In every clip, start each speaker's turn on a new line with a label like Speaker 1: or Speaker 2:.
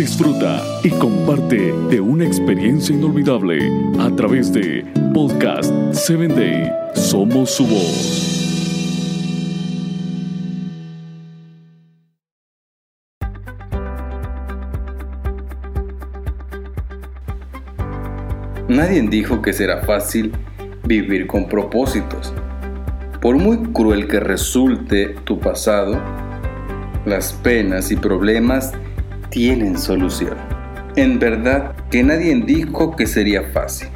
Speaker 1: disfruta y comparte de una experiencia inolvidable a través de Podcast 7 Day. Somos su voz.
Speaker 2: Nadie dijo que será fácil vivir con propósitos. Por muy cruel que resulte tu pasado, las penas y problemas tienen solución. En verdad que nadie dijo que sería fácil.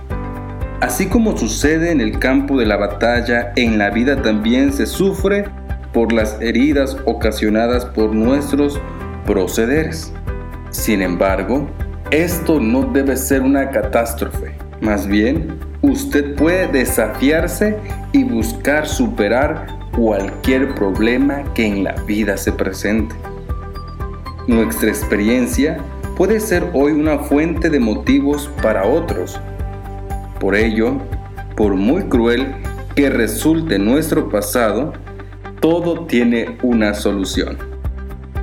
Speaker 2: Así como sucede en el campo de la batalla, en la vida también se sufre por las heridas ocasionadas por nuestros procederes. Sin embargo, esto no debe ser una catástrofe. Más bien, usted puede desafiarse y buscar superar cualquier problema que en la vida se presente. Nuestra experiencia puede ser hoy una fuente de motivos para otros. Por ello, por muy cruel que resulte nuestro pasado, todo tiene una solución,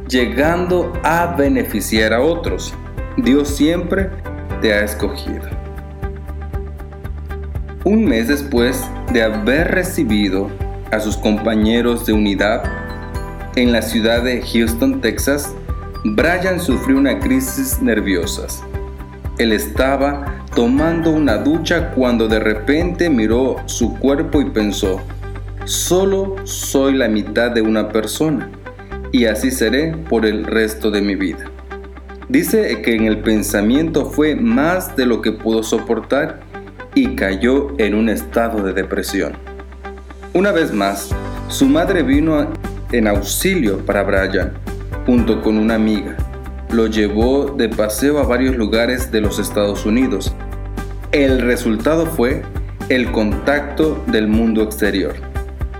Speaker 2: llegando a beneficiar a otros. Dios siempre te ha escogido. Un mes después de haber recibido a sus compañeros de unidad en la ciudad de Houston, Texas, Brian sufrió una crisis nerviosa. Él estaba tomando una ducha cuando de repente miró su cuerpo y pensó, solo soy la mitad de una persona y así seré por el resto de mi vida. Dice que en el pensamiento fue más de lo que pudo soportar y cayó en un estado de depresión. Una vez más, su madre vino en auxilio para Brian junto con una amiga. Lo llevó de paseo a varios lugares de los Estados Unidos. El resultado fue el contacto del mundo exterior.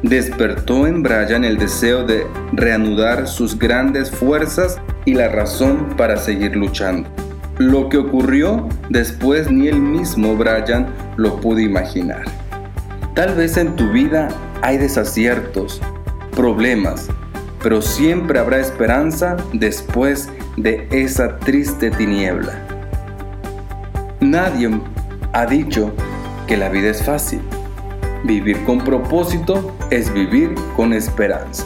Speaker 2: Despertó en Brian el deseo de reanudar sus grandes fuerzas y la razón para seguir luchando. Lo que ocurrió después ni él mismo Brian lo pudo imaginar. Tal vez en tu vida hay desaciertos, problemas, pero siempre habrá esperanza después de esa triste tiniebla. Nadie ha dicho que la vida es fácil. Vivir con propósito es vivir con esperanza.